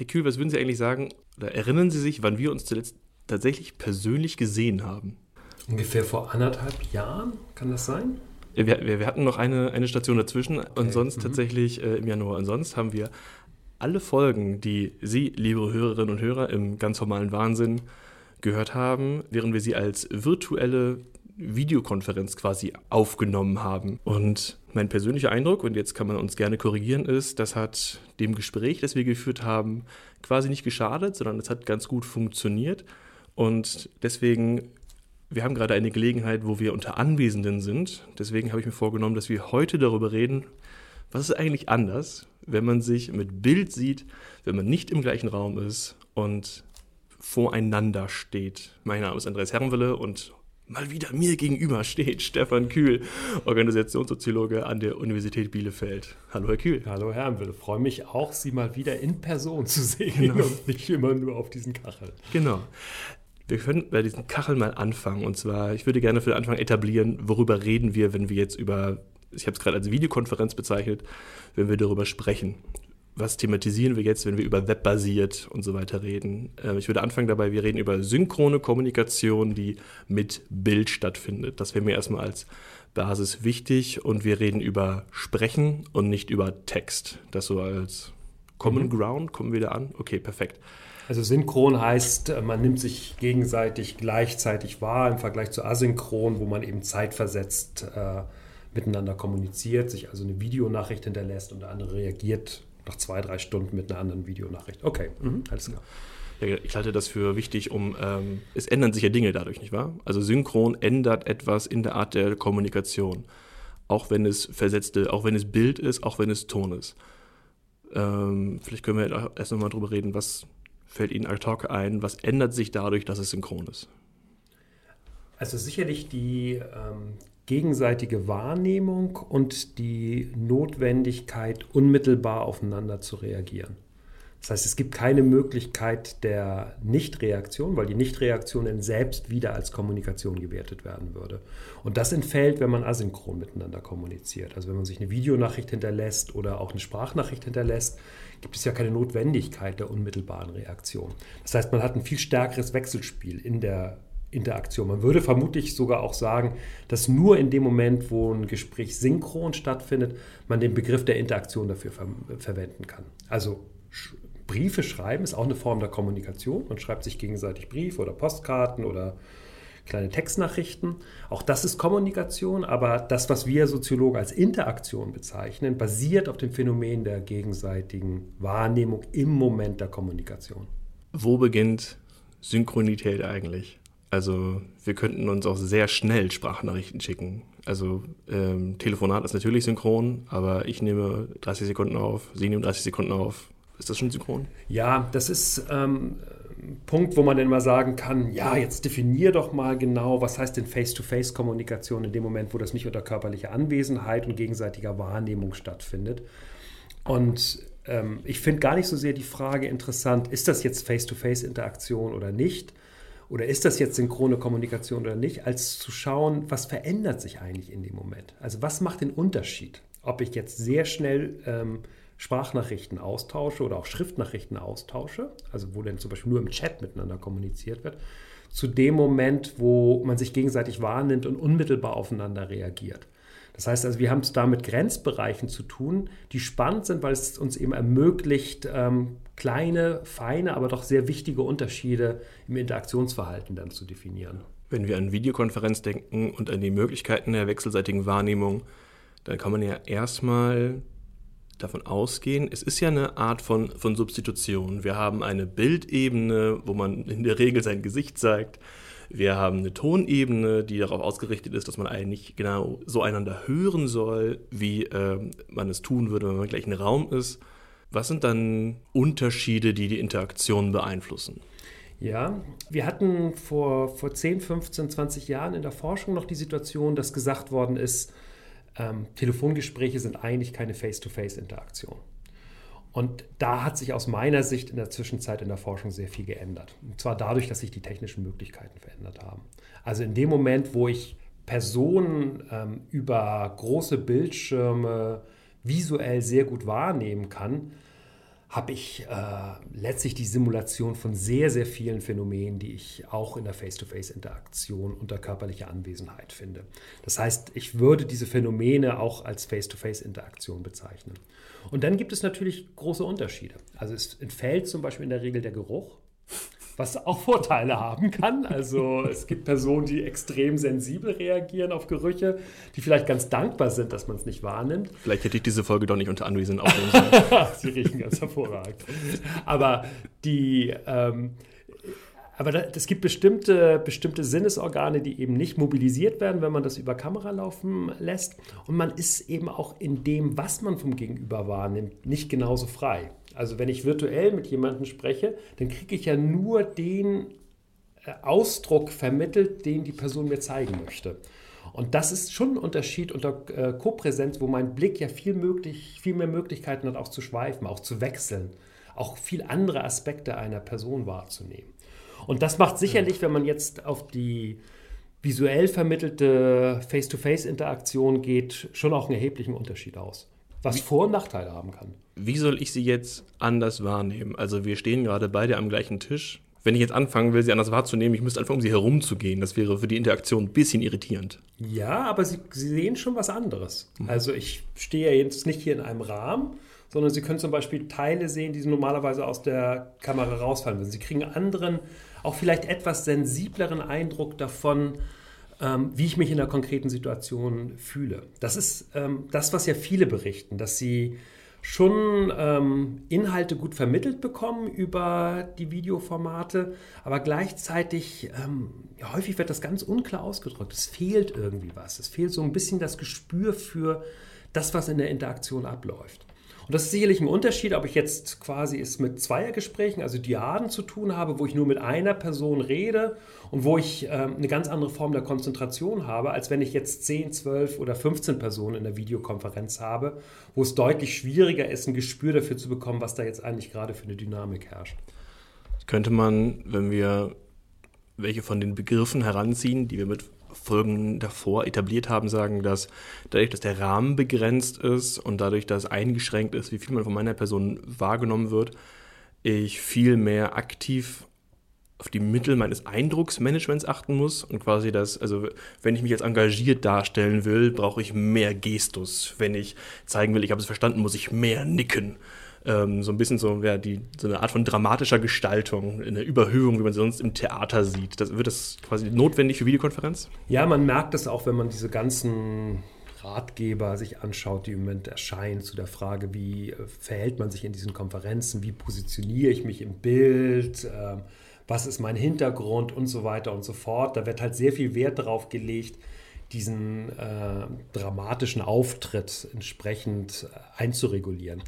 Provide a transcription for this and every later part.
Herr Kühl, was würden Sie eigentlich sagen, oder erinnern Sie sich, wann wir uns zuletzt tatsächlich persönlich gesehen haben? Ungefähr vor anderthalb Jahren, kann das sein? Wir, wir, wir hatten noch eine, eine Station dazwischen okay. und sonst mhm. tatsächlich äh, im Januar. Und sonst haben wir alle Folgen, die Sie, liebe Hörerinnen und Hörer, im ganz normalen Wahnsinn gehört haben, während wir sie als virtuelle Videokonferenz quasi aufgenommen haben. Und mein persönlicher Eindruck, und jetzt kann man uns gerne korrigieren, ist, das hat dem Gespräch, das wir geführt haben, quasi nicht geschadet, sondern es hat ganz gut funktioniert. Und deswegen, wir haben gerade eine Gelegenheit, wo wir unter Anwesenden sind. Deswegen habe ich mir vorgenommen, dass wir heute darüber reden, was ist eigentlich anders, wenn man sich mit Bild sieht, wenn man nicht im gleichen Raum ist und voreinander steht. Mein Name ist Andreas Herrenwille und mal wieder mir gegenüber steht Stefan Kühl, Organisationssoziologe an der Universität Bielefeld. Hallo, Herr Kühl. Hallo, Herr Herrenwille. Freue mich auch, Sie mal wieder in Person zu sehen genau. und nicht immer nur auf diesen Kacheln. Genau. Wir können bei diesen Kacheln mal anfangen. Und zwar, ich würde gerne für den Anfang etablieren, worüber reden wir, wenn wir jetzt über, ich habe es gerade als Videokonferenz bezeichnet, wenn wir darüber sprechen was thematisieren wir jetzt, wenn wir über webbasiert und so weiter reden? Äh, ich würde anfangen dabei, wir reden über synchrone Kommunikation, die mit Bild stattfindet. Das wäre mir erstmal als Basis wichtig und wir reden über Sprechen und nicht über Text. Das so als Common mhm. Ground, kommen wir da an? Okay, perfekt. Also synchron heißt, äh, man nimmt sich gegenseitig gleichzeitig wahr im Vergleich zu asynchron, wo man eben zeitversetzt äh, miteinander kommuniziert, sich also eine Videonachricht hinterlässt und der andere reagiert nach zwei, drei Stunden mit einer anderen Videonachricht. Okay, mhm, alles klar. Ich halte das für wichtig, um ähm, es ändern sich ja Dinge dadurch, nicht wahr? Also synchron ändert etwas in der Art der Kommunikation. Auch wenn es versetzte, auch wenn es Bild ist, auch wenn es Ton ist. Ähm, vielleicht können wir erst nochmal drüber reden, was fällt Ihnen ad hoc ein, was ändert sich dadurch, dass es synchron ist? Also sicherlich die, ähm, gegenseitige Wahrnehmung und die Notwendigkeit, unmittelbar aufeinander zu reagieren. Das heißt, es gibt keine Möglichkeit der Nichtreaktion, weil die Nichtreaktion in selbst wieder als Kommunikation gewertet werden würde. Und das entfällt, wenn man asynchron miteinander kommuniziert. Also wenn man sich eine Videonachricht hinterlässt oder auch eine Sprachnachricht hinterlässt, gibt es ja keine Notwendigkeit der unmittelbaren Reaktion. Das heißt, man hat ein viel stärkeres Wechselspiel in der Interaktion. Man würde vermutlich sogar auch sagen, dass nur in dem Moment, wo ein Gespräch synchron stattfindet, man den Begriff der Interaktion dafür ver verwenden kann. Also Briefe schreiben ist auch eine Form der Kommunikation. Man schreibt sich gegenseitig Briefe oder Postkarten oder kleine Textnachrichten. Auch das ist Kommunikation, aber das, was wir Soziologen als Interaktion bezeichnen, basiert auf dem Phänomen der gegenseitigen Wahrnehmung im Moment der Kommunikation. Wo beginnt Synchronität eigentlich? Also wir könnten uns auch sehr schnell Sprachnachrichten schicken. Also ähm, Telefonat ist natürlich synchron, aber ich nehme 30 Sekunden auf, Sie nehmen 30 Sekunden auf. Ist das schon synchron? Ja, das ist ähm, ein Punkt, wo man dann mal sagen kann, ja, jetzt definier doch mal genau, was heißt denn Face-to-Face-Kommunikation in dem Moment, wo das nicht unter körperlicher Anwesenheit und gegenseitiger Wahrnehmung stattfindet. Und ähm, ich finde gar nicht so sehr die Frage interessant, ist das jetzt Face-to-Face-Interaktion oder nicht? Oder ist das jetzt synchrone Kommunikation oder nicht, als zu schauen, was verändert sich eigentlich in dem Moment. Also was macht den Unterschied, ob ich jetzt sehr schnell ähm, Sprachnachrichten austausche oder auch Schriftnachrichten austausche, also wo dann zum Beispiel nur im Chat miteinander kommuniziert wird, zu dem Moment, wo man sich gegenseitig wahrnimmt und unmittelbar aufeinander reagiert. Das heißt also, wir haben es da mit Grenzbereichen zu tun, die spannend sind, weil es uns eben ermöglicht, ähm, kleine, feine, aber doch sehr wichtige Unterschiede im Interaktionsverhalten dann zu definieren. Wenn wir an Videokonferenz denken und an die Möglichkeiten der wechselseitigen Wahrnehmung, dann kann man ja erstmal davon ausgehen, es ist ja eine Art von, von Substitution. Wir haben eine Bildebene, wo man in der Regel sein Gesicht zeigt. Wir haben eine Tonebene, die darauf ausgerichtet ist, dass man eigentlich genau so einander hören soll, wie äh, man es tun würde, wenn man im gleichen Raum ist. Was sind dann Unterschiede, die die Interaktion beeinflussen? Ja, wir hatten vor, vor 10, 15, 20 Jahren in der Forschung noch die Situation, dass gesagt worden ist, ähm, Telefongespräche sind eigentlich keine Face-to-Face-Interaktion. Und da hat sich aus meiner Sicht in der Zwischenzeit in der Forschung sehr viel geändert. Und zwar dadurch, dass sich die technischen Möglichkeiten verändert haben. Also in dem Moment, wo ich Personen ähm, über große Bildschirme visuell sehr gut wahrnehmen kann, habe ich äh, letztlich die Simulation von sehr, sehr vielen Phänomenen, die ich auch in der Face-to-Face-Interaktion unter körperlicher Anwesenheit finde. Das heißt, ich würde diese Phänomene auch als Face-to-Face-Interaktion bezeichnen. Und dann gibt es natürlich große Unterschiede. Also es entfällt zum Beispiel in der Regel der Geruch was auch Vorteile haben kann. Also es gibt Personen, die extrem sensibel reagieren auf Gerüche, die vielleicht ganz dankbar sind, dass man es nicht wahrnimmt. Vielleicht hätte ich diese Folge doch nicht unter Anwesenden aufnehmen sollen. Sie riechen ganz hervorragend. Aber die ähm, aber es gibt bestimmte, bestimmte Sinnesorgane, die eben nicht mobilisiert werden, wenn man das über Kamera laufen lässt. Und man ist eben auch in dem, was man vom Gegenüber wahrnimmt, nicht genauso frei. Also wenn ich virtuell mit jemandem spreche, dann kriege ich ja nur den äh, Ausdruck vermittelt, den die Person mir zeigen möchte. Und das ist schon ein Unterschied unter äh, Kopräsenz, wo mein Blick ja viel, möglich, viel mehr Möglichkeiten hat, auch zu schweifen, auch zu wechseln, auch viel andere Aspekte einer Person wahrzunehmen. Und das macht sicherlich, wenn man jetzt auf die visuell vermittelte Face-to-Face-Interaktion geht, schon auch einen erheblichen Unterschied aus was Vor- und Nachteile haben kann. Wie soll ich sie jetzt anders wahrnehmen? Also wir stehen gerade beide am gleichen Tisch. Wenn ich jetzt anfangen will, sie anders wahrzunehmen, ich müsste einfach um sie herumzugehen. Das wäre für die Interaktion ein bisschen irritierend. Ja, aber sie, sie sehen schon was anderes. Mhm. Also ich stehe ja jetzt nicht hier in einem Rahmen, sondern Sie können zum Beispiel Teile sehen, die normalerweise aus der Kamera rausfallen würden. Sie kriegen einen anderen, auch vielleicht etwas sensibleren Eindruck davon, ähm, wie ich mich in der konkreten Situation fühle. Das ist ähm, das, was ja viele berichten, dass sie schon ähm, Inhalte gut vermittelt bekommen über die Videoformate, aber gleichzeitig ähm, ja, häufig wird das ganz unklar ausgedrückt. Es fehlt irgendwie was. Es fehlt so ein bisschen das Gespür für das, was in der Interaktion abläuft. Und das ist sicherlich ein Unterschied, ob ich jetzt quasi es mit Zweiergesprächen, also Diaden zu tun habe, wo ich nur mit einer Person rede und wo ich äh, eine ganz andere Form der Konzentration habe, als wenn ich jetzt 10, 12 oder 15 Personen in der Videokonferenz habe, wo es deutlich schwieriger ist, ein Gespür dafür zu bekommen, was da jetzt eigentlich gerade für eine Dynamik herrscht. Könnte man, wenn wir welche von den Begriffen heranziehen, die wir mit Folgen davor etabliert haben, sagen, dass dadurch, dass der Rahmen begrenzt ist und dadurch, dass eingeschränkt ist, wie viel man von meiner Person wahrgenommen wird, ich viel mehr aktiv auf die Mittel meines Eindrucksmanagements achten muss und quasi das, also wenn ich mich jetzt engagiert darstellen will, brauche ich mehr Gestus. Wenn ich zeigen will, ich habe es verstanden, muss ich mehr nicken ähm, so ein bisschen so, ja, die, so eine Art von dramatischer Gestaltung, eine Überhöhung, wie man sie sonst im Theater sieht. Das, wird das quasi notwendig für Videokonferenz? Ja, man merkt es auch, wenn man diese ganzen Ratgeber sich anschaut, die im Moment erscheinen, zu der Frage, wie äh, verhält man sich in diesen Konferenzen, wie positioniere ich mich im Bild, äh, was ist mein Hintergrund und so weiter und so fort. Da wird halt sehr viel Wert darauf gelegt, diesen äh, dramatischen Auftritt entsprechend einzuregulieren.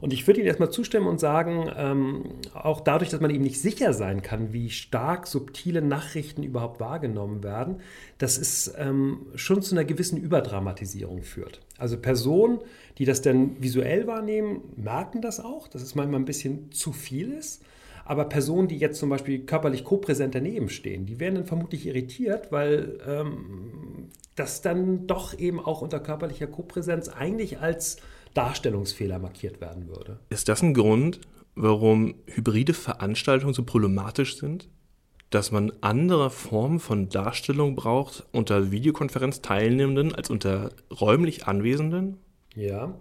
Und ich würde Ihnen erstmal zustimmen und sagen, ähm, auch dadurch, dass man eben nicht sicher sein kann, wie stark subtile Nachrichten überhaupt wahrgenommen werden, dass es ähm, schon zu einer gewissen Überdramatisierung führt. Also Personen, die das dann visuell wahrnehmen, merken das auch, dass es manchmal ein bisschen zu viel ist. Aber Personen, die jetzt zum Beispiel körperlich kopräsent daneben stehen, die werden dann vermutlich irritiert, weil ähm, das dann doch eben auch unter körperlicher Kopräsenz eigentlich als Darstellungsfehler markiert werden würde. Ist das ein Grund, warum hybride Veranstaltungen so problematisch sind? Dass man andere Formen von Darstellung braucht unter Videokonferenzteilnehmenden als unter räumlich Anwesenden? Ja,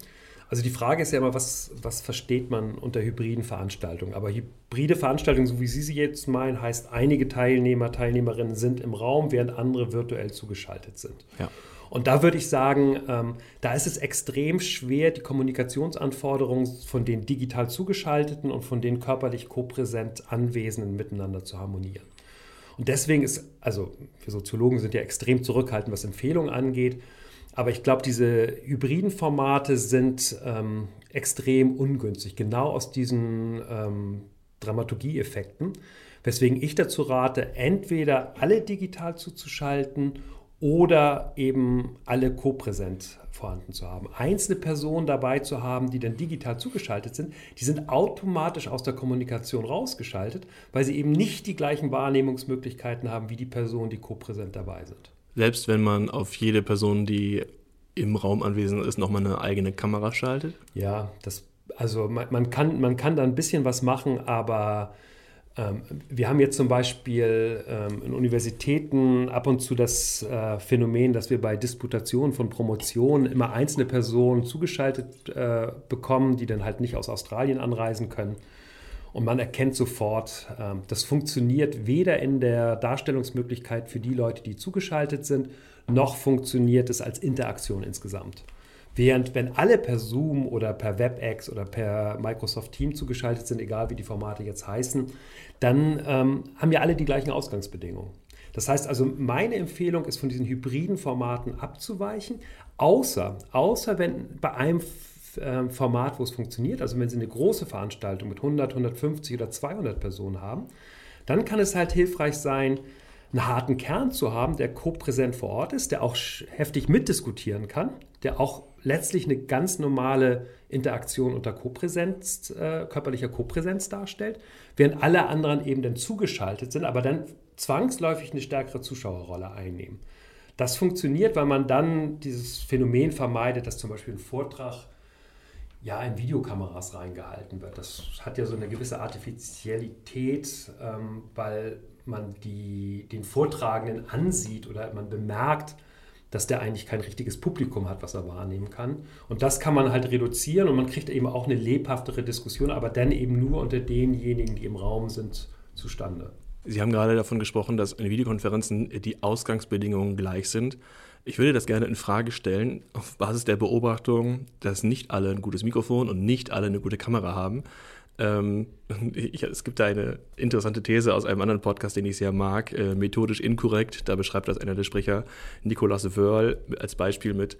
also die Frage ist ja immer, was, was versteht man unter hybriden Veranstaltungen? Aber hybride Veranstaltungen, so wie Sie sie jetzt meinen, heißt, einige Teilnehmer, Teilnehmerinnen sind im Raum, während andere virtuell zugeschaltet sind. Ja. Und da würde ich sagen, ähm, da ist es extrem schwer, die Kommunikationsanforderungen von den digital zugeschalteten und von den körperlich kopräsent Anwesenden miteinander zu harmonieren. Und deswegen ist, also wir Soziologen sind ja extrem zurückhaltend, was Empfehlungen angeht. Aber ich glaube, diese hybriden Formate sind ähm, extrem ungünstig, genau aus diesen ähm, Dramaturgieeffekten. Weswegen ich dazu rate, entweder alle digital zuzuschalten oder eben alle kopräsent vorhanden zu haben. Einzelne Personen dabei zu haben, die dann digital zugeschaltet sind, die sind automatisch aus der Kommunikation rausgeschaltet, weil sie eben nicht die gleichen Wahrnehmungsmöglichkeiten haben wie die Personen, die kopräsent dabei sind. Selbst wenn man auf jede Person, die im Raum anwesend ist, nochmal eine eigene Kamera schaltet? Ja, das also man, man, kann, man kann da ein bisschen was machen, aber ähm, wir haben jetzt zum Beispiel ähm, in Universitäten ab und zu das äh, Phänomen, dass wir bei Disputationen von Promotionen immer einzelne Personen zugeschaltet äh, bekommen, die dann halt nicht aus Australien anreisen können. Und man erkennt sofort, ähm, das funktioniert weder in der Darstellungsmöglichkeit für die Leute, die zugeschaltet sind, noch funktioniert es als Interaktion insgesamt. Während wenn alle per Zoom oder per WebEx oder per Microsoft Team zugeschaltet sind, egal wie die Formate jetzt heißen, dann ähm, haben ja alle die gleichen Ausgangsbedingungen. Das heißt also, meine Empfehlung ist, von diesen hybriden Formaten abzuweichen, außer, außer wenn bei einem äh, Format, wo es funktioniert, also wenn Sie eine große Veranstaltung mit 100, 150 oder 200 Personen haben, dann kann es halt hilfreich sein, einen harten Kern zu haben, der co-präsent vor Ort ist, der auch heftig mitdiskutieren kann, der auch letztlich eine ganz normale Interaktion unter Kopräsenz, äh, körperlicher Kopräsenz darstellt, während alle anderen eben dann zugeschaltet sind, aber dann zwangsläufig eine stärkere Zuschauerrolle einnehmen. Das funktioniert, weil man dann dieses Phänomen vermeidet, dass zum Beispiel ein Vortrag ja in Videokameras reingehalten wird. Das hat ja so eine gewisse Artifizialität, ähm, weil man die, den Vortragenden ansieht oder man bemerkt, dass der eigentlich kein richtiges Publikum hat, was er wahrnehmen kann. Und das kann man halt reduzieren und man kriegt eben auch eine lebhaftere Diskussion, aber dann eben nur unter denjenigen, die im Raum sind, zustande. Sie haben gerade davon gesprochen, dass in Videokonferenzen die Ausgangsbedingungen gleich sind. Ich würde das gerne in Frage stellen, auf Basis der Beobachtung, dass nicht alle ein gutes Mikrofon und nicht alle eine gute Kamera haben. Ähm, ich, es gibt da eine interessante These aus einem anderen Podcast, den ich sehr mag, äh, methodisch inkorrekt. Da beschreibt das einer der Sprecher, Nicolas Wörl, als Beispiel mit,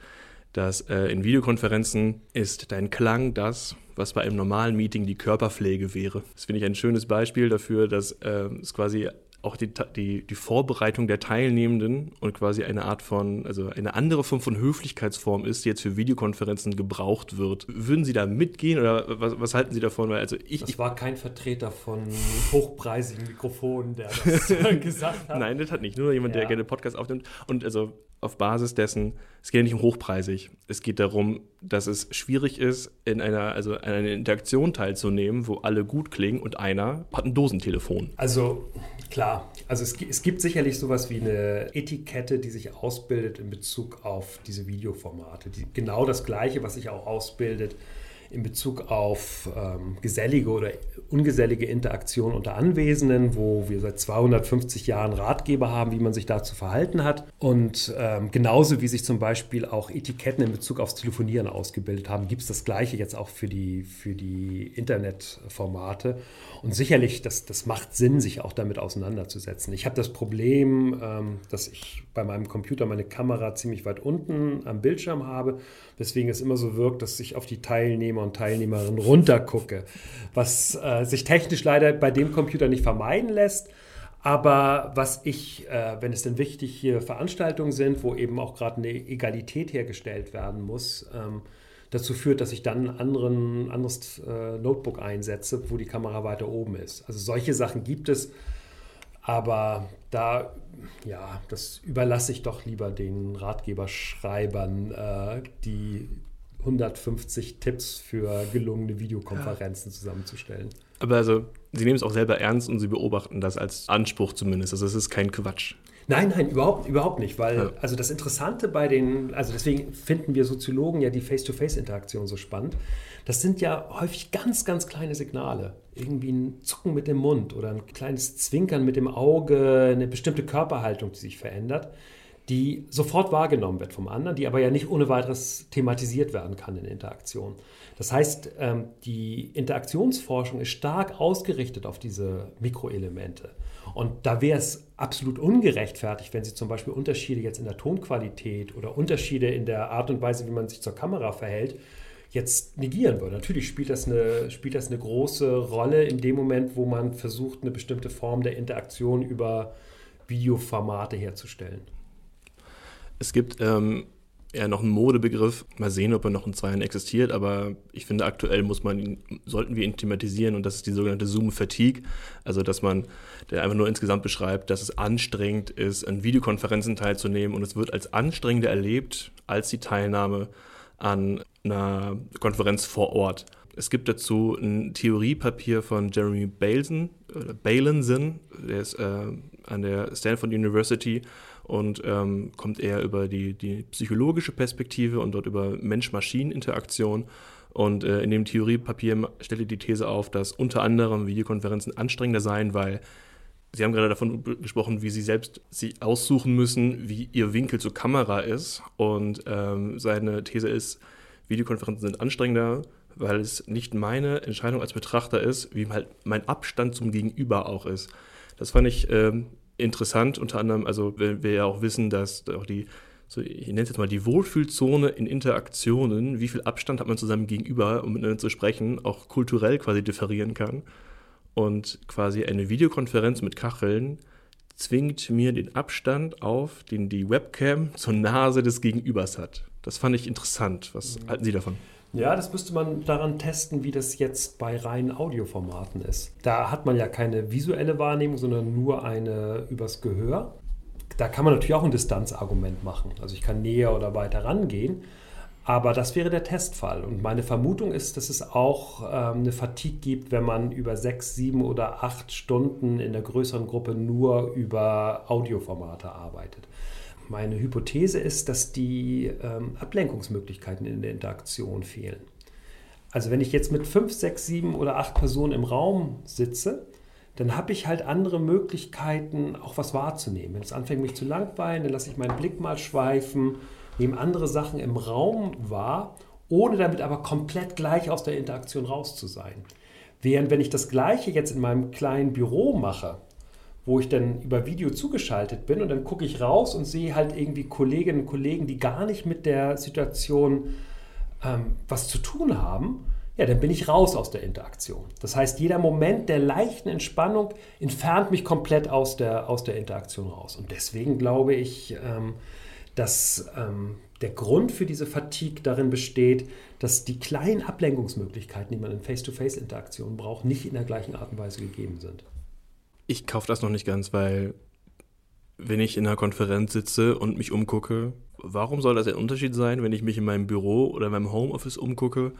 dass äh, in Videokonferenzen ist dein Klang das, was bei einem normalen Meeting die Körperpflege wäre. Das finde ich ein schönes Beispiel dafür, dass äh, es quasi auch die, die, die Vorbereitung der Teilnehmenden und quasi eine Art von, also eine andere Form von Höflichkeitsform ist, die jetzt für Videokonferenzen gebraucht wird. Würden Sie da mitgehen oder was, was halten Sie davon? Weil also ich, das war kein Vertreter von hochpreisigen Mikrofonen, der das gesagt hat. Nein, das hat nicht. Nur jemand, ja. der gerne Podcast aufnimmt. Und also auf Basis dessen, es geht ja nicht um hochpreisig. Es geht darum, dass es schwierig ist, in einer, also in einer Interaktion teilzunehmen, wo alle gut klingen und einer hat ein Dosentelefon. Also klar, also es, es gibt sicherlich sowas wie eine Etikette, die sich ausbildet in Bezug auf diese Videoformate. Die, genau das Gleiche, was sich auch ausbildet in Bezug auf ähm, gesellige oder ungesellige Interaktion unter Anwesenden, wo wir seit 250 Jahren Ratgeber haben, wie man sich da zu verhalten hat. Und ähm, genauso wie sich zum Beispiel auch Etiketten in Bezug aufs Telefonieren ausgebildet haben, gibt es das Gleiche jetzt auch für die, für die Internetformate. Und sicherlich, das, das macht Sinn, sich auch damit auseinanderzusetzen. Ich habe das Problem, ähm, dass ich bei meinem Computer meine Kamera ziemlich weit unten am Bildschirm habe, weswegen es immer so wirkt, dass ich auf die Teilnehmer und Teilnehmerinnen runtergucke, was äh, sich technisch leider bei dem Computer nicht vermeiden lässt. Aber was ich, äh, wenn es denn wichtig hier Veranstaltungen sind, wo eben auch gerade eine Egalität hergestellt werden muss, ähm, dazu führt, dass ich dann ein anderen, anderes äh, Notebook einsetze, wo die Kamera weiter oben ist. Also solche Sachen gibt es, aber da, ja, das überlasse ich doch lieber den Ratgeberschreibern, äh, die 150 Tipps für gelungene Videokonferenzen ja. zusammenzustellen. Aber also, Sie nehmen es auch selber ernst und Sie beobachten das als Anspruch zumindest. Also es ist kein Quatsch. Nein, nein, überhaupt, überhaupt nicht, weil ja. also das Interessante bei den, also deswegen finden wir Soziologen ja die Face-to-Face-Interaktion so spannend. Das sind ja häufig ganz, ganz kleine Signale. Irgendwie ein Zucken mit dem Mund oder ein kleines Zwinkern mit dem Auge, eine bestimmte Körperhaltung, die sich verändert, die sofort wahrgenommen wird vom anderen, die aber ja nicht ohne weiteres thematisiert werden kann in Interaktion. Das heißt, ähm, die Interaktionsforschung ist stark ausgerichtet auf diese Mikroelemente. Und da wäre es absolut ungerechtfertigt, wenn Sie zum Beispiel Unterschiede jetzt in der Tonqualität oder Unterschiede in der Art und Weise, wie man sich zur Kamera verhält, jetzt negieren würde. Natürlich spielt das, eine, spielt das eine große Rolle in dem Moment, wo man versucht, eine bestimmte Form der Interaktion über Videoformate herzustellen. Es gibt ähm, eher noch ein Modebegriff. Mal sehen, ob er noch in zwei Jahren existiert, aber ich finde, aktuell muss man ihn, sollten wir ihn thematisieren und das ist die sogenannte Zoom-Fatigue. Also, dass man der einfach nur insgesamt beschreibt, dass es anstrengend ist, an Videokonferenzen teilzunehmen und es wird als anstrengender erlebt als die Teilnahme an einer Konferenz vor Ort. Es gibt dazu ein Theoriepapier von Jeremy Bailson, oder Bailenson, der ist äh, an der Stanford University und ähm, kommt eher über die, die psychologische Perspektive und dort über Mensch-Maschinen-Interaktion. Und äh, in dem Theoriepapier stellt er die These auf, dass unter anderem Videokonferenzen anstrengender seien, weil Sie haben gerade davon gesprochen, wie Sie selbst sich aussuchen müssen, wie Ihr Winkel zur Kamera ist. Und ähm, seine These ist, Videokonferenzen sind anstrengender, weil es nicht meine Entscheidung als Betrachter ist, wie halt mein Abstand zum Gegenüber auch ist. Das fand ich ähm, interessant, unter anderem, also wir, wir ja auch wissen, dass auch die, so, ich nenne es jetzt mal die Wohlfühlzone in Interaktionen, wie viel Abstand hat man zu seinem Gegenüber, um miteinander zu sprechen, auch kulturell quasi differieren kann. Und quasi eine Videokonferenz mit Kacheln zwingt mir den Abstand auf, den die Webcam zur Nase des Gegenübers hat. Das fand ich interessant. Was mhm. halten Sie davon? Ja, das müsste man daran testen, wie das jetzt bei reinen Audioformaten ist. Da hat man ja keine visuelle Wahrnehmung, sondern nur eine übers Gehör. Da kann man natürlich auch ein Distanzargument machen. Also ich kann näher oder weiter rangehen. Aber das wäre der Testfall. Und meine Vermutung ist, dass es auch ähm, eine Fatigue gibt, wenn man über sechs, sieben oder acht Stunden in der größeren Gruppe nur über Audioformate arbeitet. Meine Hypothese ist, dass die ähm, Ablenkungsmöglichkeiten in der Interaktion fehlen. Also wenn ich jetzt mit fünf, sechs, sieben oder acht Personen im Raum sitze, dann habe ich halt andere Möglichkeiten, auch was wahrzunehmen. Wenn es anfängt, mich zu langweilen, dann lasse ich meinen Blick mal schweifen, nehme andere Sachen im Raum wahr, ohne damit aber komplett gleich aus der Interaktion raus zu sein. Während wenn ich das gleiche jetzt in meinem kleinen Büro mache, wo ich dann über Video zugeschaltet bin und dann gucke ich raus und sehe halt irgendwie Kolleginnen und Kollegen, die gar nicht mit der Situation ähm, was zu tun haben, ja, dann bin ich raus aus der Interaktion. Das heißt, jeder Moment der leichten Entspannung entfernt mich komplett aus der, aus der Interaktion raus. Und deswegen glaube ich, ähm, dass ähm, der Grund für diese Fatigue darin besteht, dass die kleinen Ablenkungsmöglichkeiten, die man in Face-to-Face-Interaktionen braucht, nicht in der gleichen Art und Weise gegeben sind. Ich kaufe das noch nicht ganz, weil wenn ich in einer Konferenz sitze und mich umgucke, warum soll das ein Unterschied sein, wenn ich mich in meinem Büro oder in meinem Homeoffice umgucke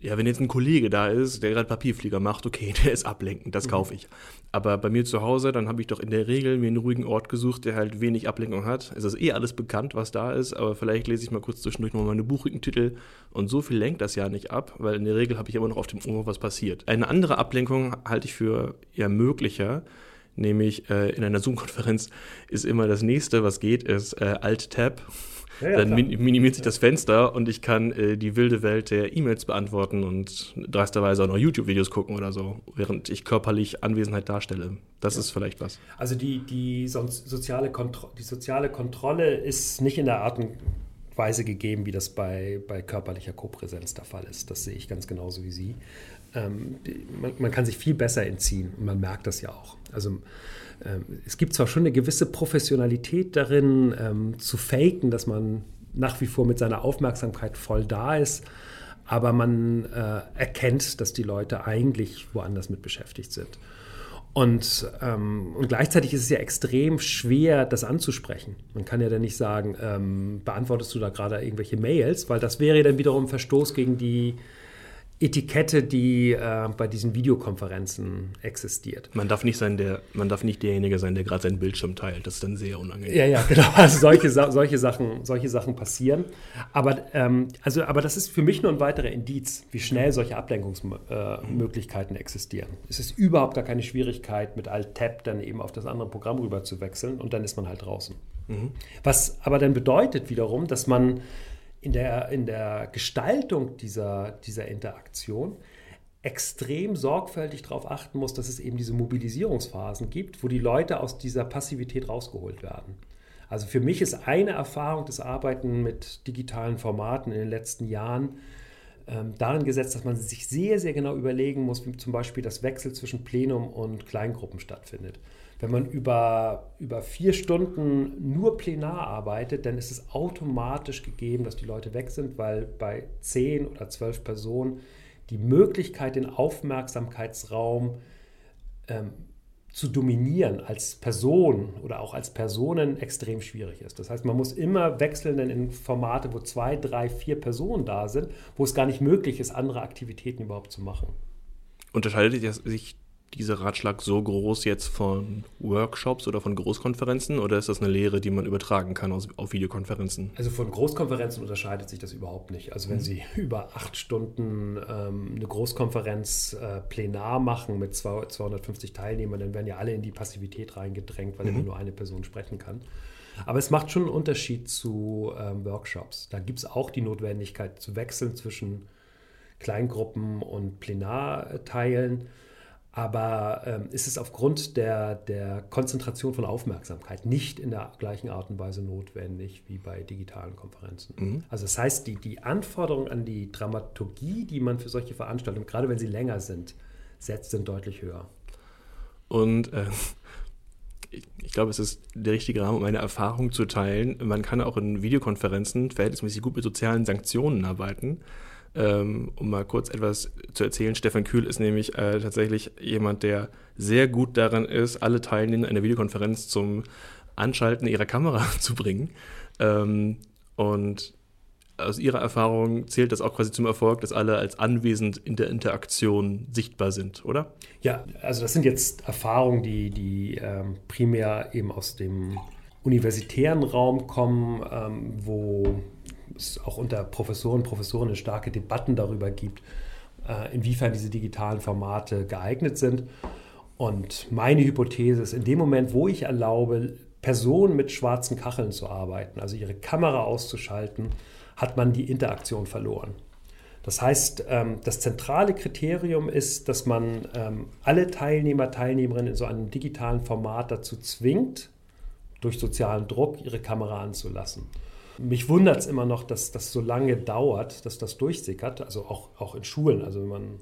ja, wenn jetzt ein Kollege da ist, der gerade Papierflieger macht, okay, der ist ablenkend, das mhm. kaufe ich. Aber bei mir zu Hause, dann habe ich doch in der Regel mir einen ruhigen Ort gesucht, der halt wenig Ablenkung hat. Es ist eh alles bekannt, was da ist, aber vielleicht lese ich mal kurz zwischendurch nochmal meine Buchrückentitel und so viel lenkt das ja nicht ab, weil in der Regel habe ich immer noch auf dem Ohr, was passiert. Eine andere Ablenkung halte ich für eher möglicher, nämlich äh, in einer Zoom-Konferenz ist immer das nächste, was geht, ist äh, Alt-Tab ja, ja, dann min minimiert sich das Fenster und ich kann äh, die wilde Welt der E-Mails beantworten und dreisterweise auch noch YouTube-Videos gucken oder so, während ich körperlich Anwesenheit darstelle. Das ja. ist vielleicht was. Also die, die, soziale die soziale Kontrolle ist nicht in der Art und Weise gegeben, wie das bei, bei körperlicher Kopräsenz der Fall ist. Das sehe ich ganz genauso wie Sie. Ähm, man, man, kann sich viel besser entziehen und man merkt das ja auch. Also ähm, es gibt zwar schon eine gewisse Professionalität darin, ähm, zu faken, dass man nach wie vor mit seiner Aufmerksamkeit voll da ist, aber man äh, erkennt, dass die Leute eigentlich woanders mit beschäftigt sind. Und, ähm, und gleichzeitig ist es ja extrem schwer, das anzusprechen. Man kann ja dann nicht sagen, ähm, beantwortest du da gerade irgendwelche Mails, weil das wäre dann wiederum Verstoß gegen die Etikette, die äh, bei diesen Videokonferenzen existiert. Man darf nicht sein, der, man darf nicht derjenige sein, der gerade seinen Bildschirm teilt. Das ist dann sehr unangenehm. Ja, ja, genau. Also solche, solche, Sachen, solche Sachen passieren. Aber, ähm, also, aber das ist für mich nur ein weiterer Indiz, wie schnell solche Ablenkungsmöglichkeiten äh, existieren. Es ist überhaupt gar keine Schwierigkeit, mit Alt-Tab dann eben auf das andere Programm rüber zu wechseln und dann ist man halt draußen. Mhm. Was aber dann bedeutet wiederum, dass man in der, in der Gestaltung dieser, dieser Interaktion extrem sorgfältig darauf achten muss, dass es eben diese Mobilisierungsphasen gibt, wo die Leute aus dieser Passivität rausgeholt werden. Also für mich ist eine Erfahrung des Arbeiten mit digitalen Formaten in den letzten Jahren ähm, darin gesetzt, dass man sich sehr, sehr genau überlegen muss, wie zum Beispiel das Wechsel zwischen Plenum und Kleingruppen stattfindet. Wenn man über, über vier Stunden nur plenar arbeitet, dann ist es automatisch gegeben, dass die Leute weg sind, weil bei zehn oder zwölf Personen die Möglichkeit, den Aufmerksamkeitsraum ähm, zu dominieren als Person oder auch als Personen extrem schwierig ist. Das heißt, man muss immer wechseln in Formate, wo zwei, drei, vier Personen da sind, wo es gar nicht möglich ist, andere Aktivitäten überhaupt zu machen. Unterscheidet sich dieser Ratschlag so groß jetzt von Workshops oder von Großkonferenzen oder ist das eine Lehre, die man übertragen kann auf Videokonferenzen? Also von Großkonferenzen unterscheidet sich das überhaupt nicht. Also wenn mhm. Sie über acht Stunden ähm, eine Großkonferenz äh, plenar machen mit zwei, 250 Teilnehmern, dann werden ja alle in die Passivität reingedrängt, weil mhm. immer nur eine Person sprechen kann. Aber es macht schon einen Unterschied zu ähm, Workshops. Da gibt es auch die Notwendigkeit zu wechseln zwischen Kleingruppen und Plenarteilen. Aber ähm, ist es aufgrund der, der Konzentration von Aufmerksamkeit nicht in der gleichen Art und Weise notwendig wie bei digitalen Konferenzen. Mhm. Also das heißt, die, die Anforderungen an die Dramaturgie, die man für solche Veranstaltungen, gerade wenn sie länger sind, setzt, sind deutlich höher. Und äh, ich, ich glaube, es ist der richtige Rahmen, um eine Erfahrung zu teilen. Man kann auch in Videokonferenzen verhältnismäßig gut mit sozialen Sanktionen arbeiten. Ähm, um mal kurz etwas zu erzählen, Stefan Kühl ist nämlich äh, tatsächlich jemand, der sehr gut daran ist, alle Teilnehmer einer Videokonferenz zum Anschalten ihrer Kamera zu bringen. Ähm, und aus ihrer Erfahrung zählt das auch quasi zum Erfolg, dass alle als anwesend in der Interaktion sichtbar sind, oder? Ja, also das sind jetzt Erfahrungen, die, die ähm, primär eben aus dem universitären Raum kommen, ähm, wo es auch unter Professoren und Professorinnen starke Debatten darüber gibt, äh, inwiefern diese digitalen Formate geeignet sind. Und meine Hypothese ist, in dem Moment, wo ich erlaube, Personen mit schwarzen Kacheln zu arbeiten, also ihre Kamera auszuschalten, hat man die Interaktion verloren. Das heißt, ähm, das zentrale Kriterium ist, dass man ähm, alle Teilnehmer, Teilnehmerinnen in so einem digitalen Format dazu zwingt, durch sozialen Druck ihre Kamera anzulassen. Mich wundert es immer noch, dass das so lange dauert, dass das durchsickert, also auch, auch in Schulen. Also wenn man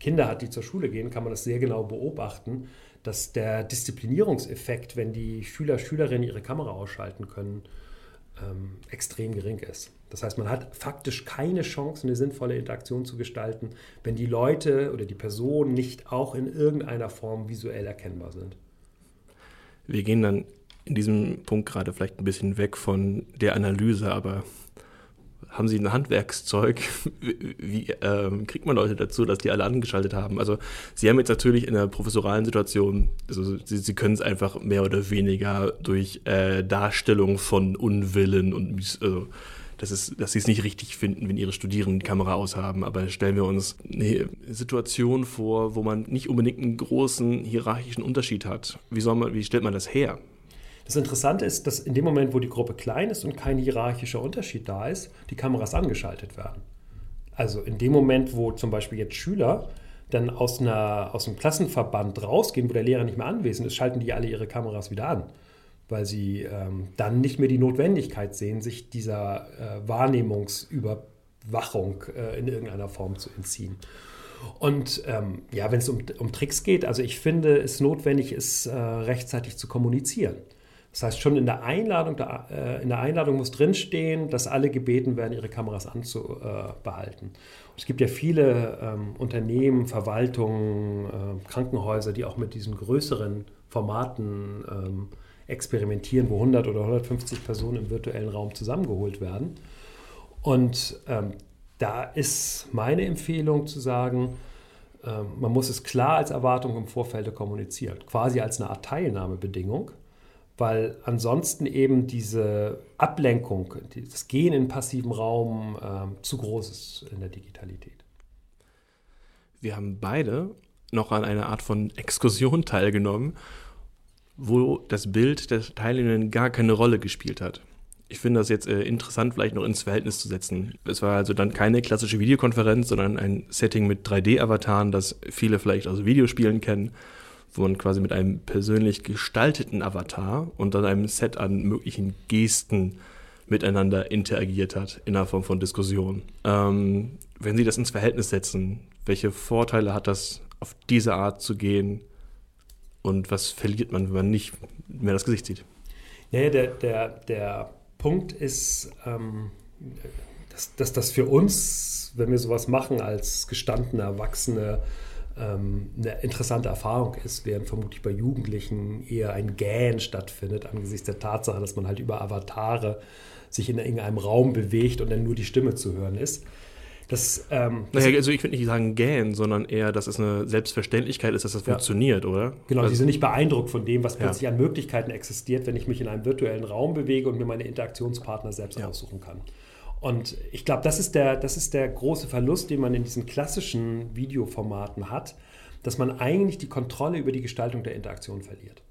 Kinder hat, die zur Schule gehen, kann man das sehr genau beobachten, dass der Disziplinierungseffekt, wenn die Schüler, Schülerinnen ihre Kamera ausschalten können, ähm, extrem gering ist. Das heißt, man hat faktisch keine Chance, eine sinnvolle Interaktion zu gestalten, wenn die Leute oder die Personen nicht auch in irgendeiner Form visuell erkennbar sind. Wir gehen dann in diesem Punkt gerade vielleicht ein bisschen weg von der Analyse, aber haben Sie ein Handwerkszeug? Wie ähm, kriegt man Leute dazu, dass die alle angeschaltet haben? Also Sie haben jetzt natürlich in einer professoralen Situation, also Sie, Sie können es einfach mehr oder weniger durch äh, Darstellung von Unwillen und also, das ist, dass sie es nicht richtig finden, wenn ihre Studierenden die Kamera aushaben. Aber stellen wir uns eine Situation vor, wo man nicht unbedingt einen großen hierarchischen Unterschied hat. Wie, soll man, wie stellt man das her? Das Interessante ist, dass in dem Moment, wo die Gruppe klein ist und kein hierarchischer Unterschied da ist, die Kameras angeschaltet werden. Also in dem Moment, wo zum Beispiel jetzt Schüler dann aus, einer, aus einem Klassenverband rausgehen, wo der Lehrer nicht mehr anwesend ist, schalten die alle ihre Kameras wieder an, weil sie ähm, dann nicht mehr die Notwendigkeit sehen, sich dieser äh, Wahrnehmungsüberwachung äh, in irgendeiner Form zu entziehen. Und ähm, ja, wenn es um, um Tricks geht, also ich finde, es notwendig ist, äh, rechtzeitig zu kommunizieren. Das heißt, schon in der Einladung, äh, in der Einladung muss drinstehen, dass alle gebeten werden, ihre Kameras anzubehalten. Es gibt ja viele ähm, Unternehmen, Verwaltungen, äh, Krankenhäuser, die auch mit diesen größeren Formaten ähm, experimentieren, wo 100 oder 150 Personen im virtuellen Raum zusammengeholt werden. Und ähm, da ist meine Empfehlung zu sagen, man muss es klar als Erwartung im Vorfeld kommunizieren, quasi als eine Art Teilnahmebedingung weil ansonsten eben diese Ablenkung, das Gehen in passiven Raum äh, zu groß ist in der Digitalität. Wir haben beide noch an einer Art von Exkursion teilgenommen, wo das Bild der Teilnehmenden gar keine Rolle gespielt hat. Ich finde das jetzt äh, interessant, vielleicht noch ins Verhältnis zu setzen. Es war also dann keine klassische Videokonferenz, sondern ein Setting mit 3D-Avataren, das viele vielleicht aus Videospielen kennen wo man quasi mit einem persönlich gestalteten Avatar und dann einem Set an möglichen Gesten miteinander interagiert hat in einer Form von Diskussion. Ähm, wenn Sie das ins Verhältnis setzen, welche Vorteile hat das, auf diese Art zu gehen und was verliert man, wenn man nicht mehr das Gesicht sieht? Ja, der, der, der Punkt ist, ähm, dass, dass das für uns, wenn wir sowas machen als gestandene Erwachsene, eine interessante Erfahrung ist, während vermutlich bei Jugendlichen eher ein Gähn stattfindet, angesichts der Tatsache, dass man halt über Avatare sich in irgendeinem Raum bewegt und dann nur die Stimme zu hören ist. Das, ähm, naja, also ich würde nicht sagen gähn, sondern eher, dass es eine Selbstverständlichkeit ist, dass das ja. funktioniert, oder? Genau, also, die sind nicht beeindruckt von dem, was plötzlich ja. an Möglichkeiten existiert, wenn ich mich in einem virtuellen Raum bewege und mir meine Interaktionspartner selbst ja. aussuchen kann. Und ich glaube, das, ist der, das ist der große Verlust, den man in diesen klassischen Videoformaten hat, dass man eigentlich die Kontrolle über die Gestaltung der Interaktion verliert.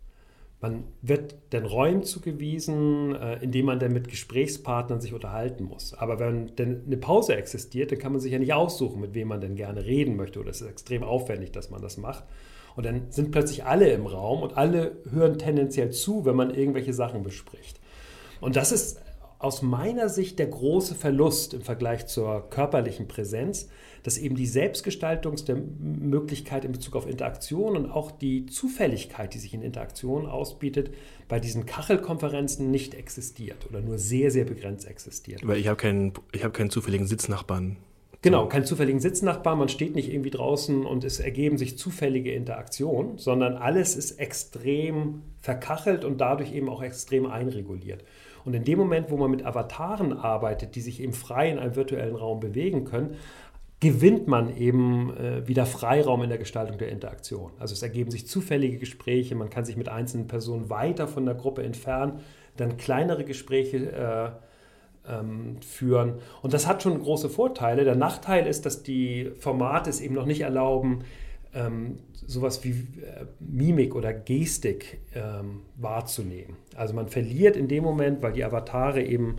Man wird den Räumen zugewiesen, äh, indem man dann mit Gesprächspartnern sich unterhalten muss. Aber wenn denn eine Pause existiert, dann kann man sich ja nicht aussuchen, mit wem man denn gerne reden möchte. Oder es ist extrem aufwendig, dass man das macht. Und dann sind plötzlich alle im Raum und alle hören tendenziell zu, wenn man irgendwelche Sachen bespricht. Und das ist aus meiner Sicht der große Verlust im Vergleich zur körperlichen Präsenz, dass eben die Selbstgestaltungsmöglichkeit in Bezug auf Interaktion und auch die Zufälligkeit, die sich in Interaktion ausbietet, bei diesen Kachelkonferenzen nicht existiert oder nur sehr, sehr begrenzt existiert. Weil ich habe keinen, hab keinen zufälligen Sitznachbarn. Genau, keinen zufälligen Sitznachbarn, man steht nicht irgendwie draußen und es ergeben sich zufällige Interaktionen, sondern alles ist extrem verkachelt und dadurch eben auch extrem einreguliert. Und in dem Moment, wo man mit Avataren arbeitet, die sich eben frei in einem virtuellen Raum bewegen können, gewinnt man eben äh, wieder Freiraum in der Gestaltung der Interaktion. Also es ergeben sich zufällige Gespräche, man kann sich mit einzelnen Personen weiter von der Gruppe entfernen, dann kleinere Gespräche äh, ähm, führen. Und das hat schon große Vorteile. Der Nachteil ist, dass die Formate es eben noch nicht erlauben, ähm, sowas wie äh, Mimik oder Gestik ähm, wahrzunehmen. Also man verliert in dem Moment, weil die Avatare eben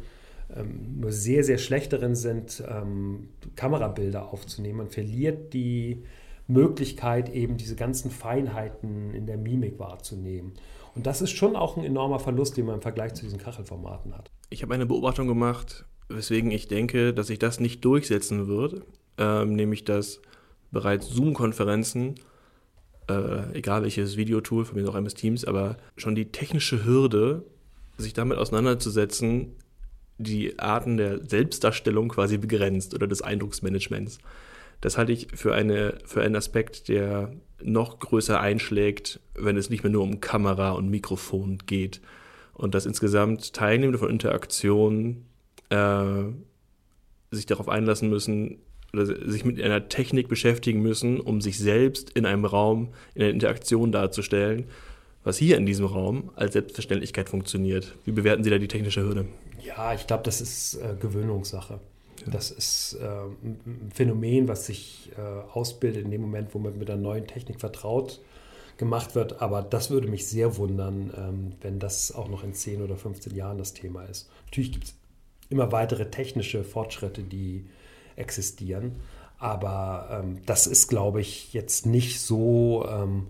ähm, nur sehr, sehr schlecht darin sind, ähm, Kamerabilder aufzunehmen. Man verliert die Möglichkeit, eben diese ganzen Feinheiten in der Mimik wahrzunehmen. Und das ist schon auch ein enormer Verlust, den man im Vergleich zu diesen Kachelformaten hat. Ich habe eine Beobachtung gemacht, weswegen ich denke, dass sich das nicht durchsetzen wird, ähm, nämlich dass bereits Zoom-Konferenzen, äh, egal welches Videotool, von mir auch MS Teams, aber schon die technische Hürde, sich damit auseinanderzusetzen, die Arten der Selbstdarstellung quasi begrenzt oder des Eindrucksmanagements. Das halte ich für, eine, für einen Aspekt, der noch größer einschlägt, wenn es nicht mehr nur um Kamera und Mikrofon geht. Und dass insgesamt Teilnehmende von Interaktionen äh, sich darauf einlassen müssen, oder sich mit einer Technik beschäftigen müssen, um sich selbst in einem Raum, in einer Interaktion darzustellen, was hier in diesem Raum als Selbstverständlichkeit funktioniert. Wie bewerten Sie da die technische Hürde? Ja, ich glaube, das ist äh, Gewöhnungssache. Ja. Das ist äh, ein Phänomen, was sich äh, ausbildet in dem Moment, wo man mit einer neuen Technik vertraut gemacht wird. Aber das würde mich sehr wundern, ähm, wenn das auch noch in 10 oder 15 Jahren das Thema ist. Natürlich gibt es immer weitere technische Fortschritte, die existieren. Aber ähm, das ist, glaube ich, jetzt nicht so, ähm,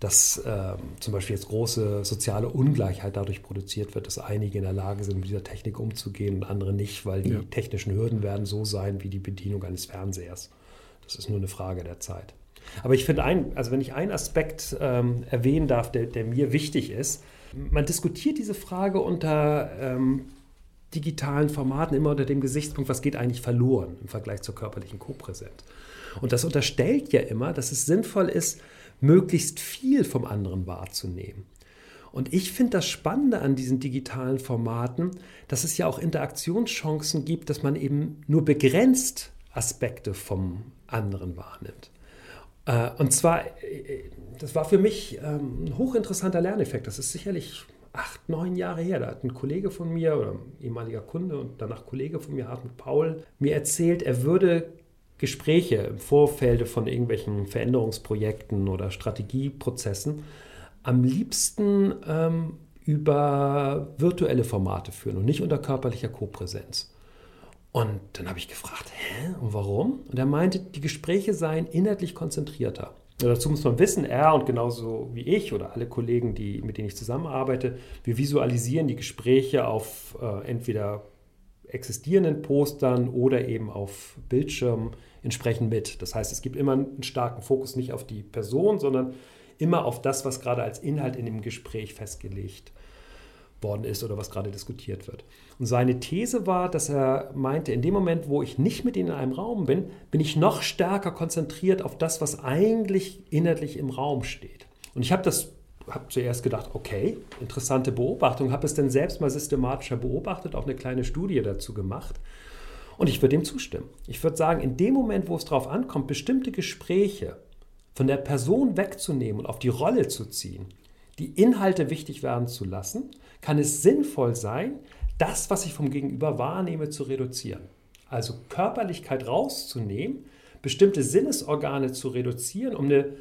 dass ähm, zum Beispiel jetzt große soziale Ungleichheit dadurch produziert wird, dass einige in der Lage sind, mit dieser Technik umzugehen und andere nicht, weil die ja. technischen Hürden werden so sein wie die Bedienung eines Fernsehers. Das ist nur eine Frage der Zeit. Aber ich finde ein, also wenn ich einen Aspekt ähm, erwähnen darf, der, der, mir wichtig ist, man diskutiert diese Frage unter ähm, digitalen Formaten immer unter dem Gesichtspunkt, was geht eigentlich verloren im Vergleich zur körperlichen Kopräsenz. Und das unterstellt ja immer, dass es sinnvoll ist, möglichst viel vom anderen wahrzunehmen. Und ich finde das Spannende an diesen digitalen Formaten, dass es ja auch Interaktionschancen gibt, dass man eben nur begrenzt Aspekte vom anderen wahrnimmt. Äh, und zwar, äh, das war für mich ähm, ein hochinteressanter Lerneffekt. Das ist sicherlich acht, neun Jahre her. Da hat ein Kollege von mir oder ein ehemaliger Kunde und danach Kollege von mir, Hartmut Paul, mir erzählt, er würde Gespräche im Vorfeld von irgendwelchen Veränderungsprojekten oder Strategieprozessen am liebsten ähm, über virtuelle Formate führen und nicht unter körperlicher Kopräsenz. Und dann habe ich gefragt, hä, und warum? Und er meinte, die Gespräche seien inhaltlich konzentrierter. Dazu muss man wissen, er und genauso wie ich oder alle Kollegen, die, mit denen ich zusammenarbeite, wir visualisieren die Gespräche auf äh, entweder existierenden Postern oder eben auf Bildschirmen entsprechend mit. Das heißt, es gibt immer einen starken Fokus nicht auf die Person, sondern immer auf das, was gerade als Inhalt in dem Gespräch festgelegt worden ist oder was gerade diskutiert wird. Und seine These war, dass er meinte, in dem Moment, wo ich nicht mit ihnen in einem Raum bin, bin ich noch stärker konzentriert auf das, was eigentlich inhaltlich im Raum steht. Und ich habe das habe zuerst gedacht, okay, interessante Beobachtung, habe es dann selbst mal systematischer beobachtet, auch eine kleine Studie dazu gemacht. Und ich würde dem zustimmen. Ich würde sagen, in dem Moment, wo es darauf ankommt, bestimmte Gespräche von der Person wegzunehmen und auf die Rolle zu ziehen, die Inhalte wichtig werden zu lassen, kann es sinnvoll sein, das, was ich vom Gegenüber wahrnehme, zu reduzieren. Also Körperlichkeit rauszunehmen, bestimmte Sinnesorgane zu reduzieren, um eine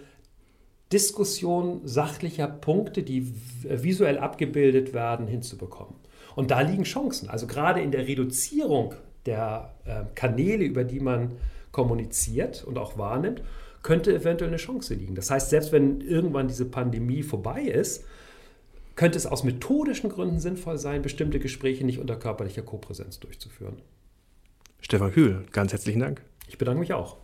Diskussion sachlicher Punkte, die visuell abgebildet werden, hinzubekommen. Und da liegen Chancen. Also gerade in der Reduzierung der äh, Kanäle, über die man kommuniziert und auch wahrnimmt, könnte eventuell eine Chance liegen. Das heißt, selbst wenn irgendwann diese Pandemie vorbei ist, könnte es aus methodischen Gründen sinnvoll sein, bestimmte Gespräche nicht unter körperlicher Kopräsenz durchzuführen. Stefan Kühl, ganz herzlichen Dank. Ich bedanke mich auch.